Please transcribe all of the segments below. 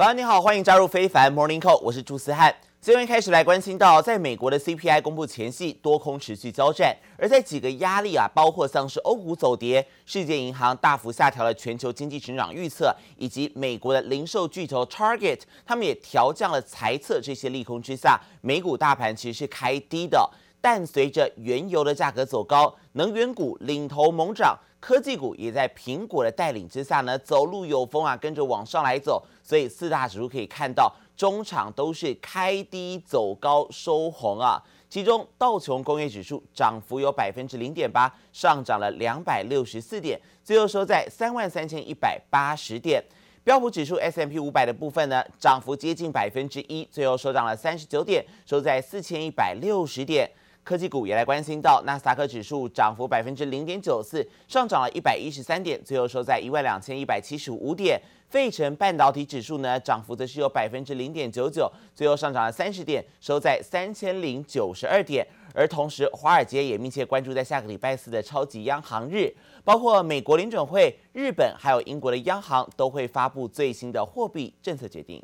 早安，你好，欢迎加入非凡 Morning Call，我是朱思翰。新闻开始来关心到，在美国的 CPI 公布前夕，多空持续交战，而在几个压力啊，包括像是欧股走跌、世界银行大幅下调了全球经济成长预测，以及美国的零售巨头 Target，他们也调降了财测，这些利空之下，美股大盘其实是开低的。但随着原油的价格走高，能源股领头猛涨，科技股也在苹果的带领之下呢，走路有风啊，跟着往上来走。所以四大指数可以看到，中场都是开低走高收红啊。其中道琼工业指数涨幅有百分之零点八，上涨了两百六十四点，最后收在三万三千一百八十点。标普指数 S M P 五百的部分呢，涨幅接近百分之一，最后收涨了三十九点，收在四千一百六十点。科技股也来关心到，纳斯达克指数涨幅百分之零点九四，上涨了一百一十三点，最后收在一万两千一百七十五点。费城半导体指数呢，涨幅则是有百分之零点九九，最后上涨了三十点，收在三千零九十二点。而同时，华尔街也密切关注在下个礼拜四的超级央行日，包括美国联准会、日本还有英国的央行都会发布最新的货币政策决定。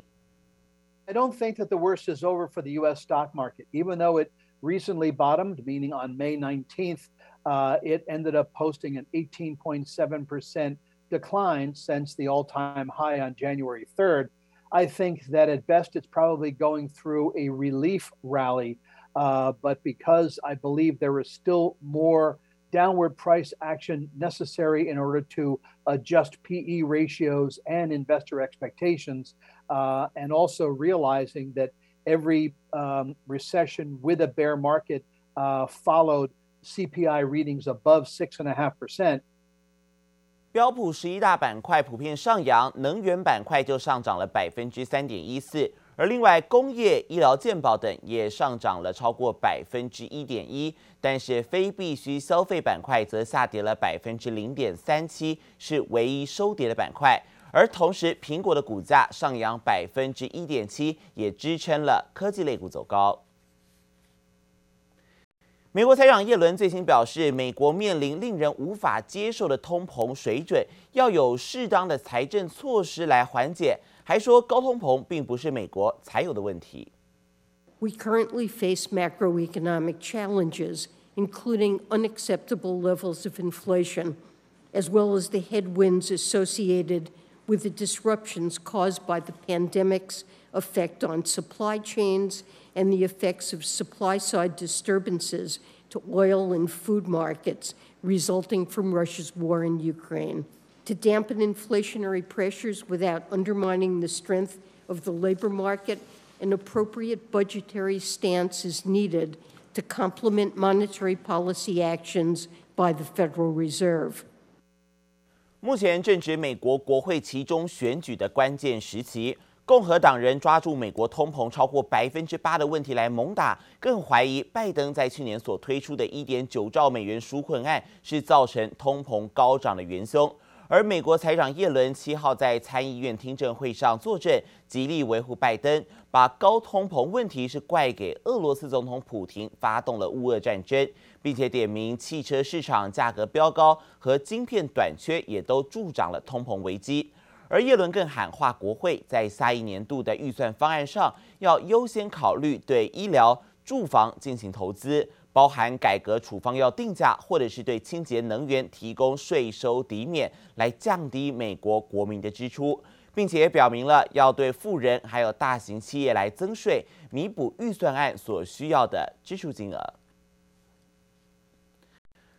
I don't think that the worst is over for the U.S. stock market, even though it recently bottomed, meaning on May 19th, uh, it ended up posting an 18.7% decline since the all time high on January 3rd. I think that at best it's probably going through a relief rally. Uh, but because I believe there is still more downward price action necessary in order to adjust PE ratios and investor expectations, uh, and also realizing that every recession with a bear market followed CPI readings above six and a half percent. 标普十一大板块普遍上扬，能源板块就上涨了百分之三点一四，而另外工业、医疗、健保等也上涨了超过百分之一点一，但是非必需消费板块则下跌了百分之零点三七，是唯一收跌的板块。而同时，苹果的股价上扬百分之一点七，也支撑了科技类股走高。美国财长耶伦最新表示，美国面临令人无法接受的通膨水准，要有适当的财政措施来缓解。还说，高通膨并不是美国才有的问题。We currently face macroeconomic challenges, including unacceptable levels of inflation, as well as the headwinds associated with the disruptions caused by the pandemic's effect on supply chains and the effects of supply side disturbances to oil and food markets resulting from Russia's war in Ukraine. To dampen inflationary pressures without undermining the strength of the labor market, an appropriate budgetary stance is needed to complement monetary policy actions by the Federal Reserve. 目前正值美国国会其中选举的关键时期，共和党人抓住美国通膨超过百分之八的问题来猛打，更怀疑拜登在去年所推出的一点九兆美元纾困案是造成通膨高涨的元凶。而美国财长耶伦七号在参议院听证会上作证，极力维护拜登，把高通膨问题是怪给俄罗斯总统普廷发动了乌俄战争，并且点名汽车市场价格飙高和晶片短缺也都助长了通膨危机。而耶伦更喊话国会，在下一年度的预算方案上，要优先考虑对医疗、住房进行投资。包含改革处方药定价，或者是对清洁能源提供税收抵免，来降低美国国民的支出，并且也表明了要对富人还有大型企业来增税，弥补预算案所需要的支出金额。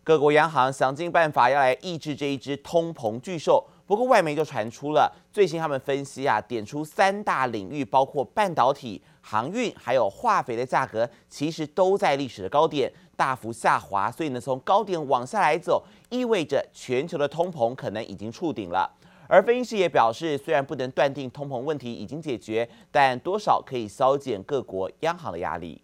各国央行想尽办法要来抑制这一只通膨巨兽。不过，外媒就传出了最新他们分析啊，点出三大领域，包括半导体、航运还有化肥的价格，其实都在历史的高点大幅下滑。所以呢，从高点往下来走，意味着全球的通膨可能已经触顶了。而分析师也表示，虽然不能断定通膨问题已经解决，但多少可以消减各国央行的压力。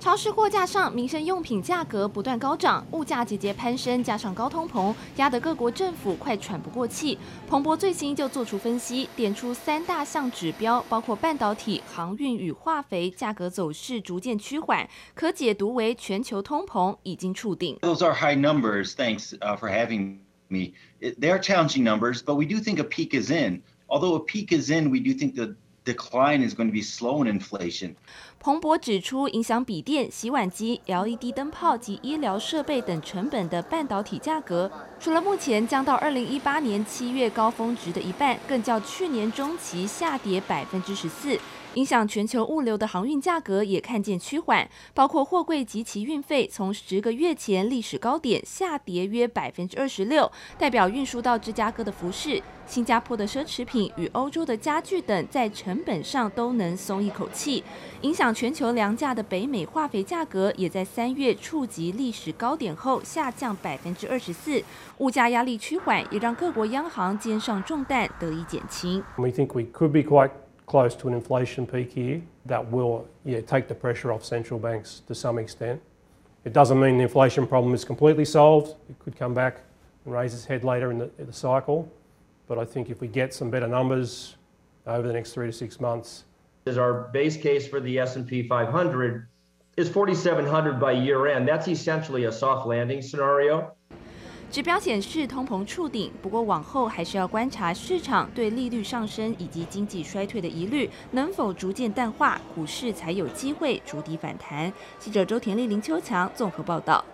超市货架上，民生用品价格不断高涨，物价节节攀升，加上高通膨，压得各国政府快喘不过气。彭博最新就做出分析，点出三大项指标，包括半导体、航运与化肥价格走势逐渐趋缓，可解读为全球通膨已经触顶。Those are high numbers. Thanks for having me. They are challenging numbers, but we do think a peak is in. although a peak is in, we do think the decline is going to be slow in inflation. 彭博指出，影响笔电、洗碗机、LED 灯泡及医疗设备等成本的半导体价格，除了目前降到二零一八年七月高峰值的一半，更较去年中期下跌百分之十四。影响全球物流的航运价格也看见趋缓，包括货柜及其运费从十个月前历史高点下跌约百分之二十六，代表运输到芝加哥的服饰、新加坡的奢侈品与欧洲的家具等在成本上都能松一口气。影响全球粮价的北美化肥价格也在三月触及历史高点后下降百分之二十四，物价压力趋缓，也让各国央行肩上重担得以减轻。We think we could be quite close to an inflation peak here that will yeah, take the pressure off central banks to some extent. It doesn't mean the inflation problem is completely solved. It could come back and raise its head later in the, in the cycle. But I think if we get some better numbers over the next three to six months, is our base case for the S&P 500 is 4,700 by year end. That's essentially a soft landing scenario. 指标显示通膨触顶，不过往后还是要观察市场对利率上升以及经济衰退的疑虑能否逐渐淡化，股市才有机会逐底反弹。记者周田丽、林秋强综合报道。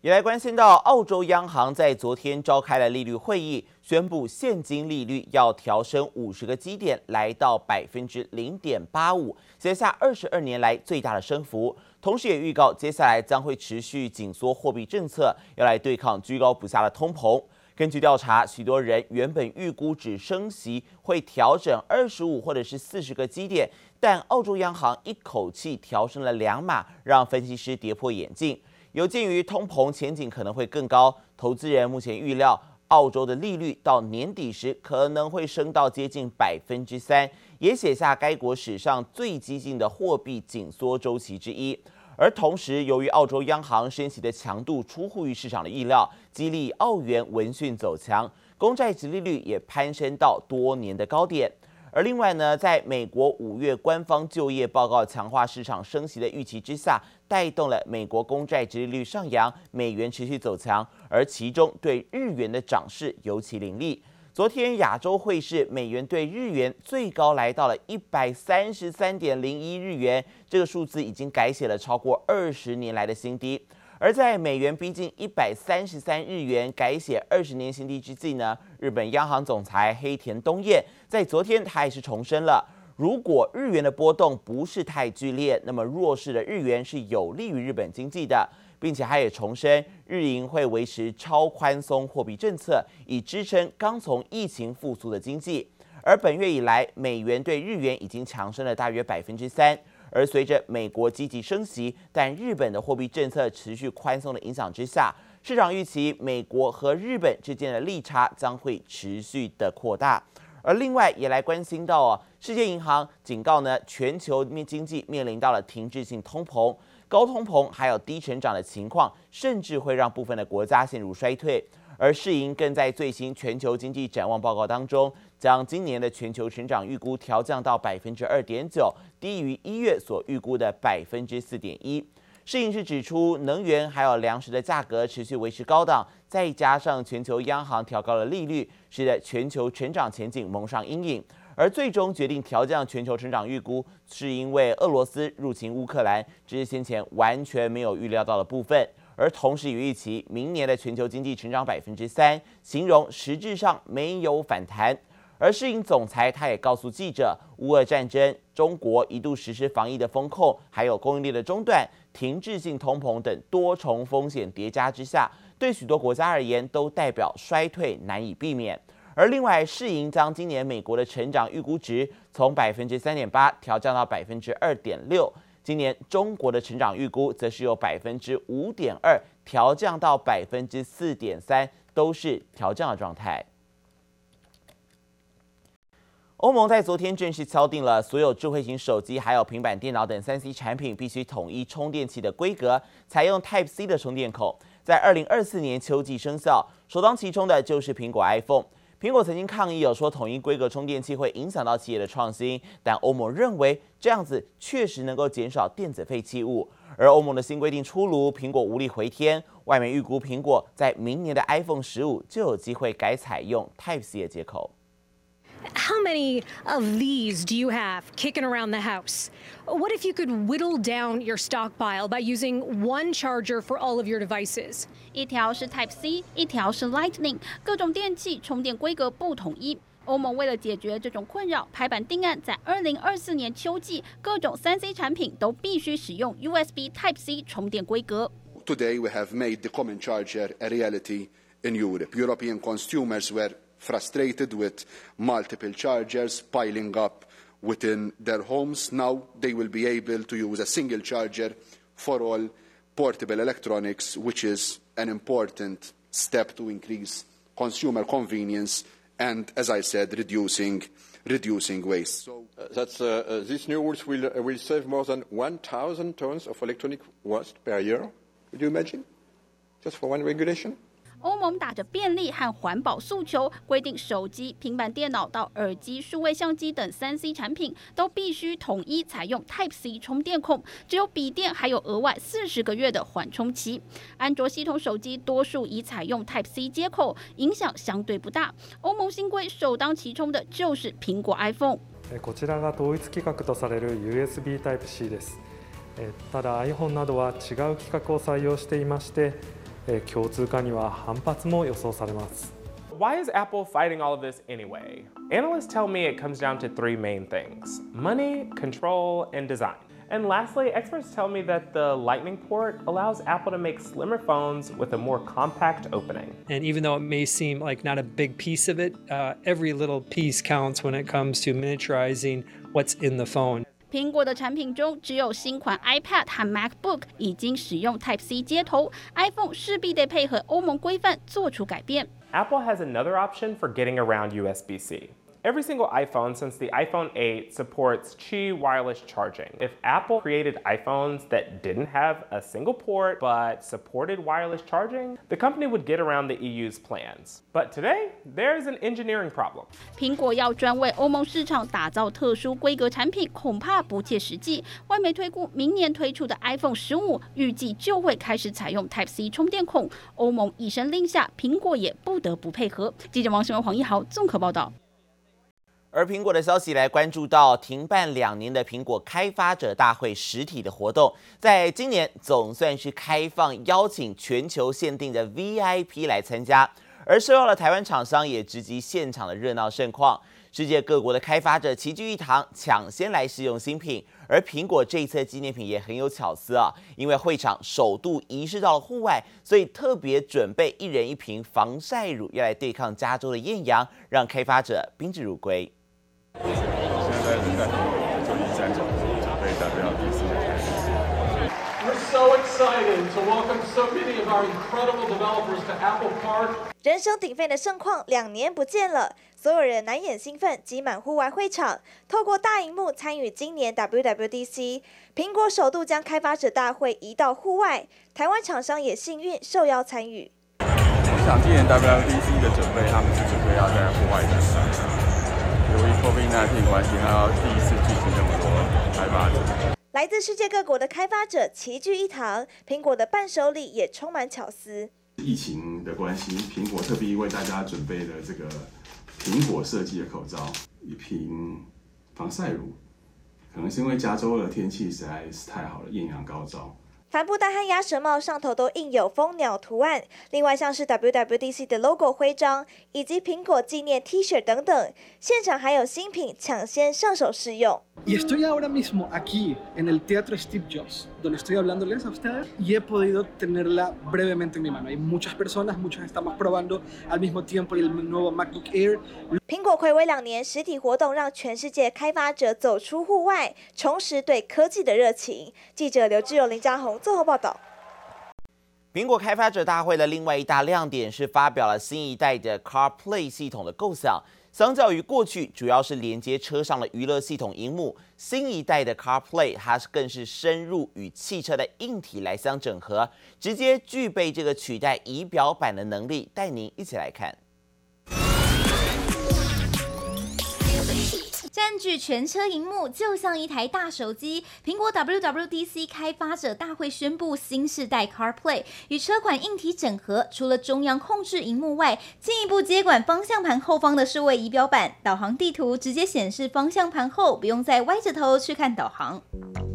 也来关心到，澳洲央行在昨天召开了利率会议，宣布现金利率要调升五十个基点，来到百分之零点八五，写下二十二年来最大的升幅。同时也预告，接下来将会持续紧缩货币政策，要来对抗居高不下的通膨。根据调查，许多人原本预估只升息会调整二十五或者是四十个基点，但澳洲央行一口气调升了两码，让分析师跌破眼镜。有鉴于通膨前景可能会更高，投资人目前预料澳洲的利率到年底时可能会升到接近百分之三，也写下该国史上最激进的货币紧缩周期之一。而同时，由于澳洲央行升息的强度出乎于市场的意料，激励澳元闻讯走强，公债殖利率也攀升到多年的高点。而另外呢，在美国五月官方就业报告强化市场升息的预期之下，带动了美国公债殖利率上扬，美元持续走强，而其中对日元的涨势尤其凌厉。昨天亚洲汇市美元对日元最高来到了一百三十三点零一日元，这个数字已经改写了超过二十年来的新低。而在美元逼近一百三十三日元改写二十年新低之际呢，日本央行总裁黑田东彦在昨天他也是重申了，如果日元的波动不是太剧烈，那么弱势的日元是有利于日本经济的，并且他也重申日银会维持超宽松货币政策，以支撑刚从疫情复苏的经济。而本月以来，美元对日元已经强升了大约百分之三。而随着美国积极升息，但日本的货币政策持续宽松的影响之下，市场预期美国和日本之间的利差将会持续的扩大。而另外也来关心到哦，世界银行警告呢，全球面经济面临到了停滞性通膨、高通膨还有低成长的情况，甚至会让部分的国家陷入衰退。而世银更在最新全球经济展望报告当中，将今年的全球成长预估调降到百分之二点九，低于一月所预估的百分之四点一。世银是指出，能源还有粮食的价格持续维持高档，再加上全球央行调高了利率，使得全球成长前景蒙上阴影。而最终决定调降全球成长预估，是因为俄罗斯入侵乌克兰，这是先前完全没有预料到的部分。而同时也预期明年的全球经济成长百分之三，形容实质上没有反弹。而世银总裁他也告诉记者，乌俄战争、中国一度实施防疫的风控，还有供应链的中断、停滞性通膨等多重风险叠加之下，对许多国家而言都代表衰退难以避免。而另外，世银将今年美国的成长预估值从百分之三点八调降到百分之二点六。今年中国的成长预估则是由百分之五点二调降到百分之四点三，都是调降的状态。欧盟在昨天正式敲定了所有智慧型手机、还有平板电脑等三 C 产品必须统一充电器的规格，采用 Type C 的充电口，在二零二四年秋季生效。首当其冲的就是苹果 iPhone。苹果曾经抗议有说统一规格充电器会影响到企业的创新，但欧盟认为这样子确实能够减少电子废弃物。而欧盟的新规定出炉，苹果无力回天，外媒预估苹果在明年的 iPhone 十五就有机会改采用 Type C 的接口。How many of these do you have kicking around the house? What if you could whittle down your stockpile by using one charger for all of your devices? 一条是 Type C，一条是 Lightning，各种电器充电规格不统一。欧盟为了解决这种困扰，拍板定案，在二零二四年秋季，各种三 C 产品都必须使用 USB Type C 充电规格。Today we have made the common charger a reality in Europe. European consumers were frustrated with multiple chargers piling up within their homes. Now they will be able to use a single charger for all portable electronics, which is an important step to increase consumer convenience and, as I said, reducing reducing waste. So uh, that's, uh, uh, these new rules will, uh, will save more than 1,000 tons of electronic waste per year. Could you imagine? Just for one regulation? 欧盟打着便利和环保诉求，规定手机、平板电脑到耳机、数位相机等三 C 产品都必须统一采用 Type C 充电孔，只有笔电还有额外四十个月的缓冲期。安卓系统手机多数已采用 Type C 接口，影响相对不大。欧盟新规首当其冲的就是苹果 iPhone。こちらが统一规格とされる USB Type C です。ただ iPhone などは违う规格を采用していまして。 共通化には反発も予想されます。Why is Apple fighting all of this anyway? Analysts tell me it comes down to three main things money, control, and design. And lastly, experts tell me that the Lightning port allows Apple to make slimmer phones with a more compact opening. And even though it may seem like not a big piece of it, uh, every little piece counts when it comes to miniaturizing what's in the phone. 苹果的产品中，只有新款 iPad 和 MacBook 已经使用 Type C 接头，iPhone 势必得配合欧盟规范做出改变。Apple has another option for getting around USB-C. Every single iPhone since the iPhone 8 supports Qi wireless charging. If Apple created iPhones that didn't have a single port but supported wireless charging, the company would get around the EU's plans. But today, there's an engineering problem. 苹果要专为欧盟市场打造特殊规格产品，恐怕不切实际。外媒推估，明年推出的 iPhone 15预计就会开始采用 Type C 充电孔。欧盟一声令下，苹果也不得不配合。记者王新文、黄一豪综合报道。 而苹果的消息来关注到停办两年的苹果开发者大会实体的活动，在今年总算是开放邀请全球限定的 VIP 来参加，而受邀的台湾厂商也直击现场的热闹盛况，世界各国的开发者齐聚一堂，抢先来试用新品。而苹果这一次纪念品也很有巧思啊，因为会场首度移师到了户外，所以特别准备一人一瓶防晒乳，要来对抗加州的艳阳，让开发者宾至如归。现在人在旧金山总部准备代表第四个开始。We're so excited to welcome so many of our incredible developers to Apple Park。人声鼎沸的盛况两年不见了，所有人难掩兴奋，挤满户外会场，透过大荧幕参与今年 WWDC。苹果首度将开发者大会移到户外，台湾厂商也幸运受邀参与。我想今年 WWDC 的准备，他们是准备要在户外的。COVID-19 关系，他要第一次聚集这么多开发者。来自世界各国的开发者齐聚一堂，苹果的伴手礼也充满巧思。疫情的关系，苹果特别为大家准备了这个苹果设计的口罩，一瓶防晒乳，可能是因为加州的天气实在是太好了，艳阳高照。帆布袋和鸭舌帽上头都印有蜂鸟图案，另外像是 WWDC 的 logo 徽章，以及苹果纪念 T 恤等等，现场还有新品抢先上手试用。苹果暌违两年实体活动，让全世界开发者走出户外，重拾对科技的热情。记者刘志友、林嘉宏综合报道。苹果开发者大会的另外一大亮点是发表了新一代的 CarPlay 系统的构想。相较于过去主要是连接车上的娱乐系统荧幕，新一代的 CarPlay 它是更是深入与汽车的硬体来相整合，直接具备这个取代仪表板的能力。带您一起来看。占据全车荧幕，就像一台大手机。苹果 WWDC 开发者大会宣布新世代 CarPlay 与车款硬体整合，除了中央控制荧幕外，进一步接管方向盘后方的数位仪表板，导航地图直接显示方向盘后，不用再歪着头去看导航。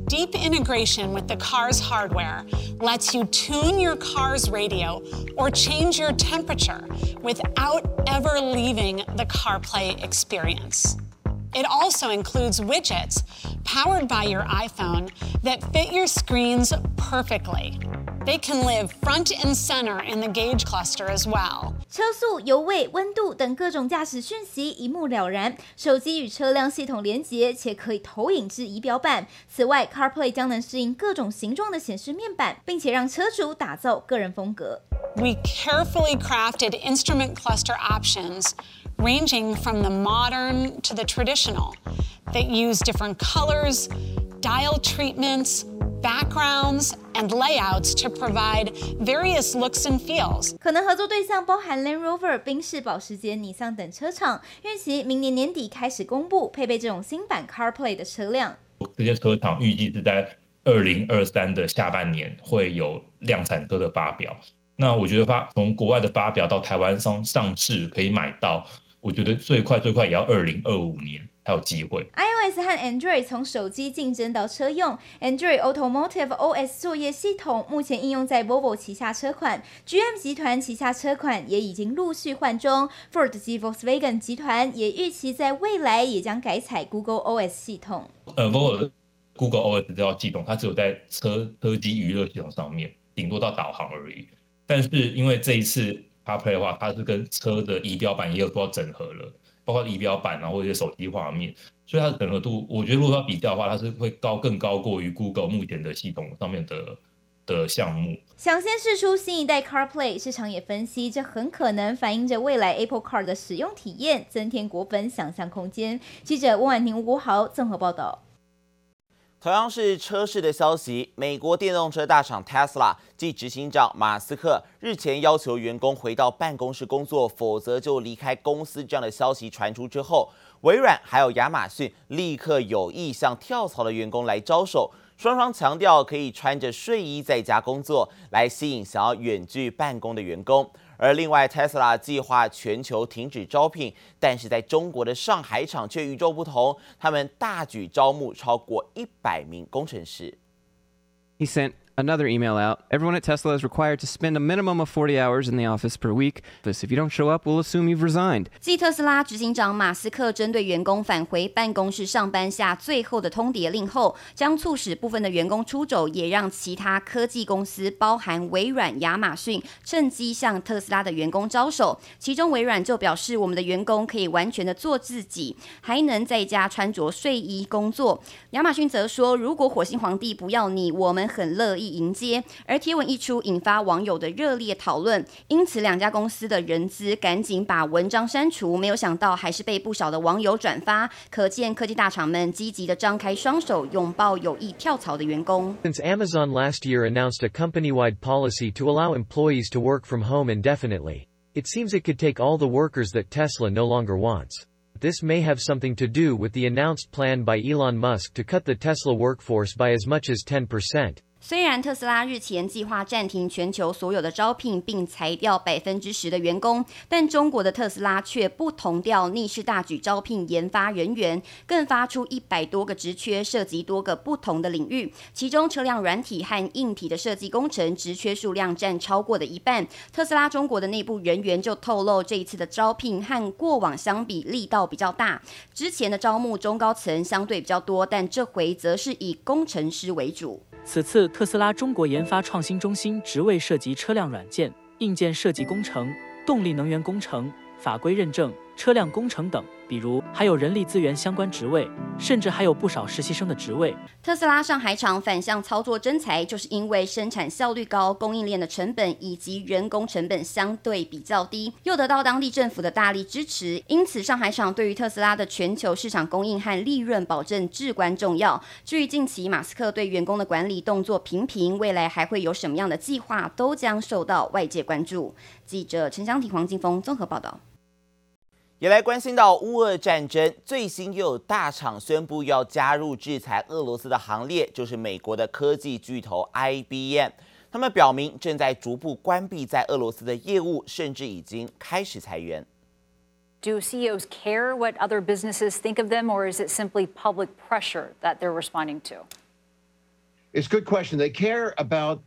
Deep integration with the car's hardware lets you tune your car's radio or change your temperature without ever leaving the CarPlay experience. It also includes widgets powered by your iPhone that fit your screens perfectly. They can live front and center in the gauge cluster as well. 车速、油位、温度等各种驾驶讯息一目了然，手机与车辆系统连接，且可以投影至仪表板。此外，CarPlay 将能适应各种形状的显示面板，并且让车主打造个人风格。We carefully crafted instrument cluster options ranging from the modern to the traditional that use different colors, dial treatments, backgrounds and layouts to provide various looks and feels. 可能合作对象包含 Land Rover、宾士、保时捷、尼桑等车厂，预期明年年底开始公布配备这种新版 CarPlay 的车辆。这些车厂预计是在二零二三的下半年会有量产车的发表。那我觉得发从国外的发表到台湾上上市可以买到，我觉得最快最快也要二零二五年。还有机会。iOS 和 Android 从手机竞争到车用，Android Automotive OS 作业系统目前应用在 Volvo 旗下车款，GM 集团旗下车款也已经陆续换装，Ford 及 Volkswagen 集团也预期在未来也将改采 Google OS 系统。呃，Volvo Google OS 这套系统，它只有在车车机娱乐系统上面，顶多到导航而已。但是因为这一次 CarPlay 的话，它是跟车的仪表板也有做到整合了。包括仪表板啊，或者手机画面，所以它的整合度，我觉得如果要比较的话，它是会高更高过于 Google 目前的系统上面的的项目。抢先试出新一代 CarPlay，市场也分析，这很可能反映着未来 Apple Car 的使用体验，增添果粉想象空间。记者温婉婷、吴国豪综合报道。同样是车市的消息，美国电动车大厂 Tesla 继执行长马斯克日前要求员工回到办公室工作，否则就离开公司这样的消息传出之后，微软还有亚马逊立刻有意向跳槽的员工来招手，双双强调可以穿着睡衣在家工作，来吸引想要远距办公的员工。而另外，Tesla 计划全球停止招聘，但是在中国的上海厂却与众不同，他们大举招募超过一百名工程师。He sent another email out. Everyone at Tesla is required to spend a minimum of 40 hours in the office per week. If you don't show up, we'll assume you've resigned. 继特斯拉执行长马斯克针对员工返回办公室上班下最后的通牒令后，将促使部分的员工出走，也让其他科技公司，包含微软、亚马逊，趁机向特斯拉的员工招手。其中微软就表示，我们的员工可以完全的做自己，还能在家穿着睡衣工作。亚马逊则说，如果火星皇帝不要你，我们很乐意迎接，而贴文一出，引发网友的热烈讨论，因此两家公司的人资赶紧把文章删除，没有想到还是被不少的网友转发，可见科技大厂们积极的张开双手，拥抱有意跳槽的员工。Since Amazon last year announced a company-wide policy to allow employees to work from home indefinitely, it seems it could take all the workers that Tesla no longer wants. This may have something to do with the announced plan by Elon Musk to cut the Tesla workforce by as much as 10%. 虽然特斯拉日前计划暂停全球所有的招聘，并裁掉百分之十的员工，但中国的特斯拉却不同调，逆势大举招聘研发人员，更发出一百多个职缺，涉及多个不同的领域。其中，车辆软体和硬体的设计工程职缺数量占超过的一半。特斯拉中国的内部人员就透露，这一次的招聘和过往相比力道比较大。之前的招募中高层相对比较多，但这回则是以工程师为主。此次特斯拉中国研发创新中心职位涉及车辆软件、硬件设计工程、动力能源工程、法规认证、车辆工程等。比如还有人力资源相关职位，甚至还有不少实习生的职位。特斯拉上海厂反向操作征才，就是因为生产效率高，供应链的成本以及人工成本相对比较低，又得到当地政府的大力支持，因此上海厂对于特斯拉的全球市场供应和利润保证至关重要。至于近期马斯克对员工的管理动作频频，未来还会有什么样的计划，都将受到外界关注。记者陈湘婷、黄金峰综合报道。也来关心到乌俄战争，最新又有大厂宣布要加入制裁俄罗斯的行列，就是美国的科技巨头 IBM。他们表明正在逐步关闭在俄罗斯的业务，甚至已经开始裁员。Do CEOs care what other businesses think of them, or is it simply public pressure that they're responding to? It's a good question. They care about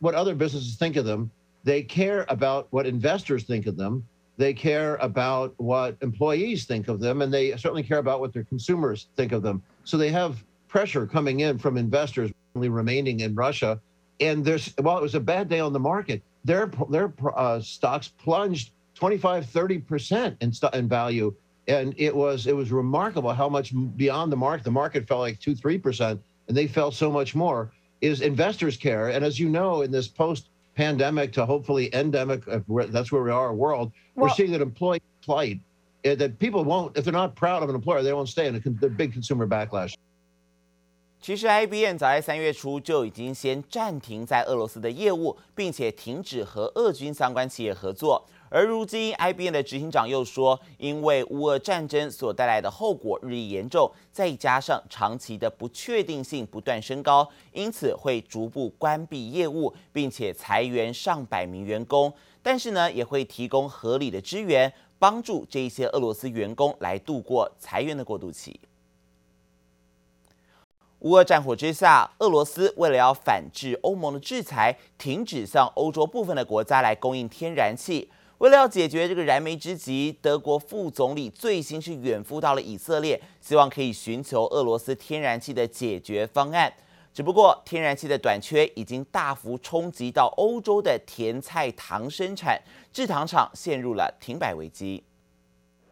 what other businesses think of them. They care about what investors think of them. They care about what employees think of them, and they certainly care about what their consumers think of them. So they have pressure coming in from investors only remaining in Russia. And there's, while it was a bad day on the market, their, their uh, stocks plunged 25, 30% in, in value. And it was, it was remarkable how much beyond the market, the market fell like two, 3%, and they fell so much more, is investors care. And as you know, in this post pandemic to hopefully endemic, that's where we are, world, well, we're seeing that employee plight, eh, that people won't, if they're not proud of an employer, they won't stay in a big consumer backlash. 其实，IBM 早在三月初就已经先暂停在俄罗斯的业务，并且停止和俄军相关企业合作。 而如今，IBM 的执行长又说，因为乌俄战争所带来的后果日益严重，再加上长期的不确定性不断升高，因此会逐步关闭业务，并且裁员上百名员工。但是呢，也会提供合理的支援，帮助这一些俄罗斯员工来度过裁员的过渡期。乌俄战火之下，俄罗斯为了要反制欧盟的制裁，停止向欧洲部分的国家来供应天然气。为了要解决这个燃眉之急，德国副总理最新是远赴到了以色列，希望可以寻求俄罗斯天然气的解决方案。只不过，天然气的短缺已经大幅冲击到欧洲的甜菜糖生产，制糖厂陷入了停摆危机。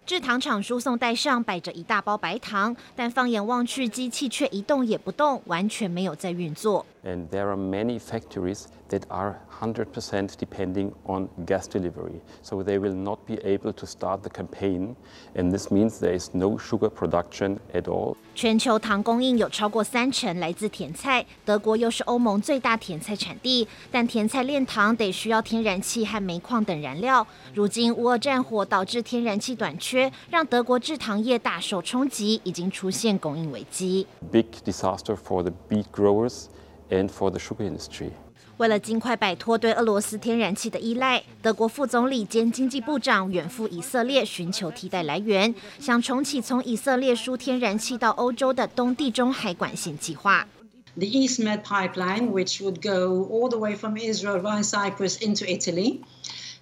制糖厂输送带上摆着一大包白糖，但放眼望去，机器却一动也不动，完全没有在运作。And there are many factories that are 100% depending on gas delivery, so they will not be able to start the campaign, and this means there is no sugar production at all. 全球糖供应有超过三成来自甜菜，德国又是欧盟最大甜菜产地，但甜菜炼糖得需要天然气和煤矿等燃料。如今乌俄战火导致天然气短缺，让德国制糖业大受冲击，已经出现供应危机。Big disaster for the beet growers. And for the sugar industry. 为了尽快摆脱对俄罗斯天然气的依赖，德国副总理兼经济部长远赴以色列寻求替代来源，想重启从以色列输天然气到欧洲的东地中海管线计划。The East Med pipeline, which would go all the way from Israel via Cyprus into Italy,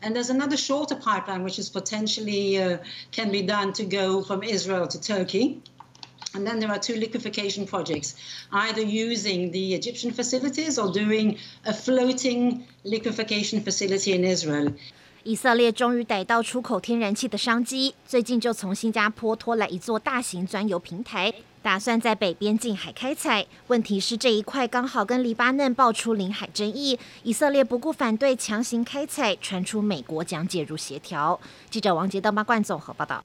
and there's another shorter pipeline which is potentially uh, can be done to go from Israel to Turkey. And then there are two liquefaction projects, either using the Egyptian facilities or doing a floating liquefaction facility in Israel. 以色列终于逮到出口天然气的商机，最近就从新加坡拖来一座大型钻油平台，打算在北边近海开采。问题是这一块刚好跟黎巴嫩爆出领海争议，以色列不顾反对强行开采，传出美国将介入协调。记者王杰、邓巴冠综合报道。